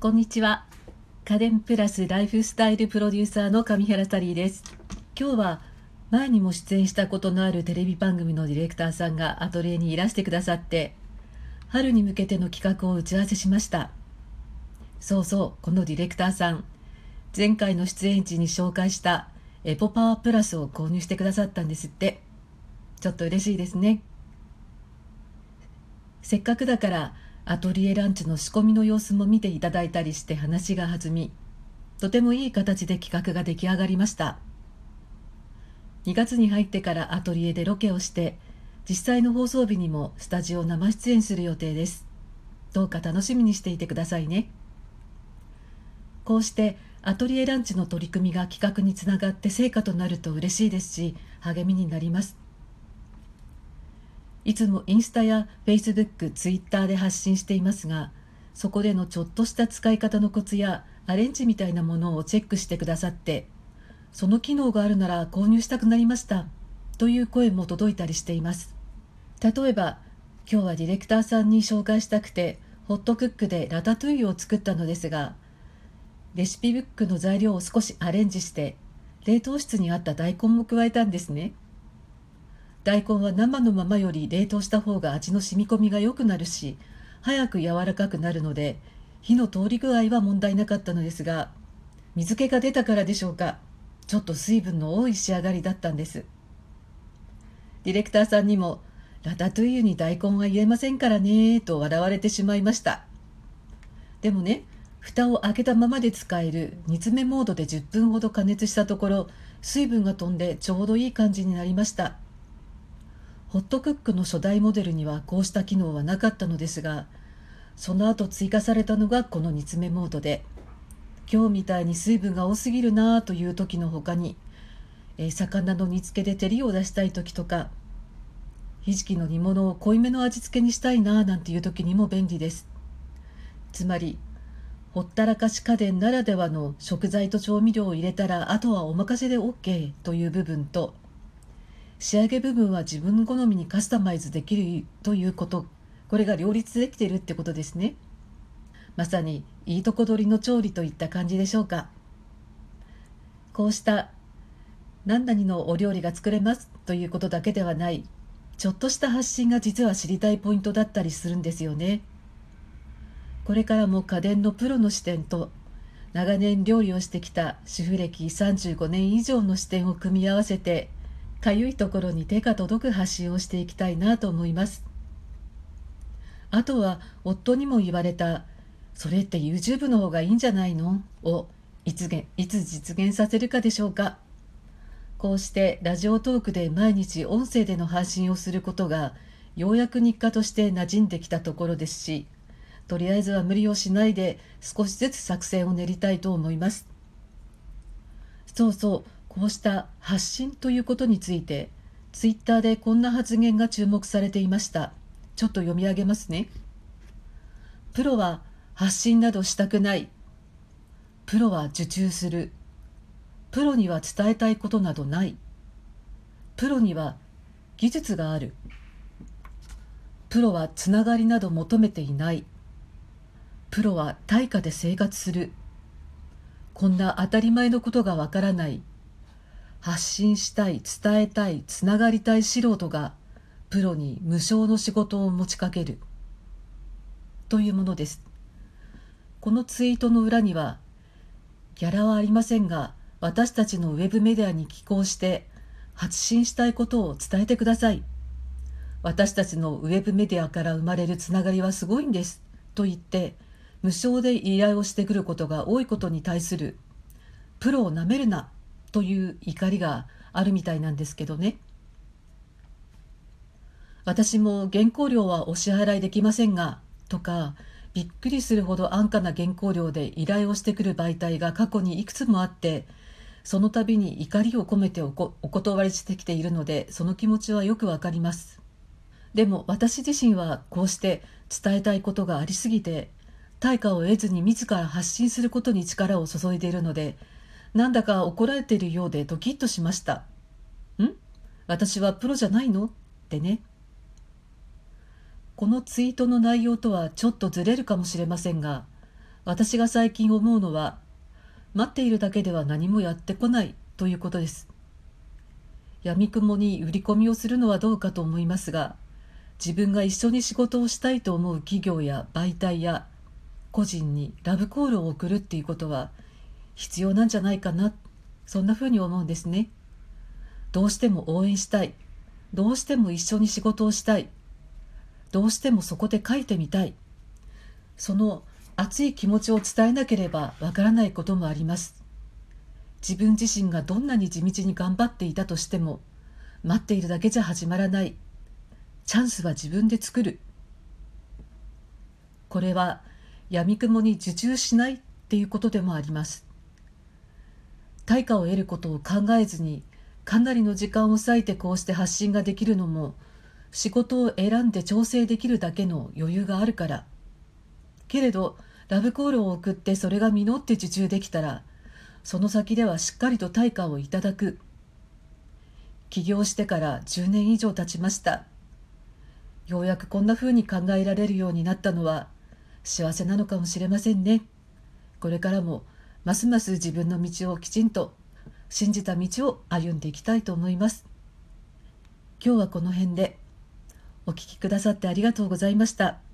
こんにちは。家電プラスライフスタイルプロデューサーの上原サリーです。今日は前にも出演したことのあるテレビ番組のディレクターさんがアトリエにいらしてくださって春に向けての企画を打ち合わせしました。そうそうこのディレクターさん。前回の出演時に紹介したエポパワープラスを購入してくださったんですって。ちょっと嬉しいですね。せっかくだからアトリエランチの仕込みの様子も見ていただいたりして話が弾みとてもいい形で企画が出来上がりました。2月に入ってからアトリエでロケをして実際の放送日にもスタジオ生出演する予定です。どうか楽しみにしていてくださいね。こうしてアトリエランチの取り組みが企画につながって成果となると嬉しいですし励みになります。いつもインスタやフェイスブック、ツイッターで発信していますがそこでのちょっとした使い方のコツやアレンジみたいなものをチェックしてくださってその機能があるなら購入したくなりましたという声も届いたりしています。例えば今日はディレクターさんに紹介したくてホットクックでラタトゥイユを作ったのですがレシピブックの材料を少しアレンジして冷凍室にあった大根も加えたんですね。大根は生のままより冷凍した方が味の染み込みが良くなるし早く柔らかくなるので火の通り具合は問題なかったのですが水気が出たからでしょうか。ちょっと水分の多い仕上がりだったんです。ディレクターさんにも「ラタトゥイユに大根は入れませんからね」と笑われてしまいました。でもね蓋を開けたままで使える煮詰めモードで10分ほど加熱したところ水分が飛んでちょうどいい感じになりました。ホットクックの初代モデルにはこうした機能はなかったのですがその後追加されたのがこの煮詰めモードで今日みたいに水分が多すぎるなという時の他に、え、魚の煮付けで照りを出したい時とかひじきの煮物を濃いめの味付けにしたいななんていう時にも便利です。つまりほったらかし家電ならではの食材と調味料を入れたらあとはお任せで OK という部分と仕上げ部分は自分好みにカスタマイズできるということこれが両立できているってことですね。まさにいいとこ取りの調理といった感じでしょうか。こうした何々のお料理が作れますということだけではないちょっとした発信が実は知りたいポイントだったりするんですよね。これからも家電のプロの視点と長年料理をしてきた主婦歴35年以上の視点を組み合わせてかゆいところに手が届く発信をしていきたいなと思います。あとは夫にも言われた「それって YouTube の方がいいんじゃないの?」をいついつ実現させるかでしょうか。こうしてラジオトークで毎日音声での発信をすることがようやく日課として馴染んできたところですしとりあえずは無理をしないで少しずつ作戦を練りたいと思います。そうそう。こうした発信ということについてツイッターでこんな発言が注目されていました。ちょっと読み上げますね。プロは発信などしたくない。プロは受注する。プロには伝えたいことなどない。プロには技術がある。プロはつながりなど求めていない。プロは対価で生活する。こんな当たり前のことがわからない。発信したい伝えたいつながりたい素人がプロに無償の仕事を持ちかける。というものです。このツイートの裏にはギャラはありませんが私たちのウェブメディアに寄稿して発信したいことを伝えてください。私たちのウェブメディアから生まれるつながりはすごいんです。と言って無償で依頼をしてくることが多いことに対するプロをなめるな。という怒りがあるみたいなんですけどね。私も原稿料はお支払いできませんがとかびっくりするほど安価な原稿料で依頼をしてくる媒体が過去にいくつもあってその度に怒りを込めてお断りしてきているのでその気持ちはよくわかります。でも私自身はこうして伝えたいことがありすぎて対価を得ずに自ら発信することに力を注いでいるのでなんだか怒られているようでドキッとしました。ん？私はプロじゃないの？ってね。このツイートの内容とはちょっとずれるかもしれませんが、私が最近思うのは待っているだけでは何もやってこないということです闇雲に売り込みをするのはどうかと思いますが自分が一緒に仕事をしたいと思う企業や媒体や個人にラブコールを送るっていうことは必要なんじゃないかな。そんなふうに思うんですね。どうしても応援したい。どうしても一緒に仕事をしたい。どうしてもそこで書いてみたい。その熱い気持ちを伝えなければわからないこともあります。自分自身がどんなに地道に頑張っていたとしても待っているだけじゃ始まらない。チャンスは自分で作る。これは闇雲に受注しないっていうことでもあります。対価を得ることを考えずにかなりの時間を割いてこうして発信ができるのも仕事を選んで調整できるだけの余裕があるから。けれどラブコールを送ってそれが実って受注できたらその先ではしっかりと対価をいただく。起業してから10年以上経ちました。ようやくこんな風に考えられるようになったのは幸せなのかもしれませんね。これからもますます自分の道をきちんと信じた道を歩んでいきたいと思います今日はこの辺でお聴きくださってありがとうございました。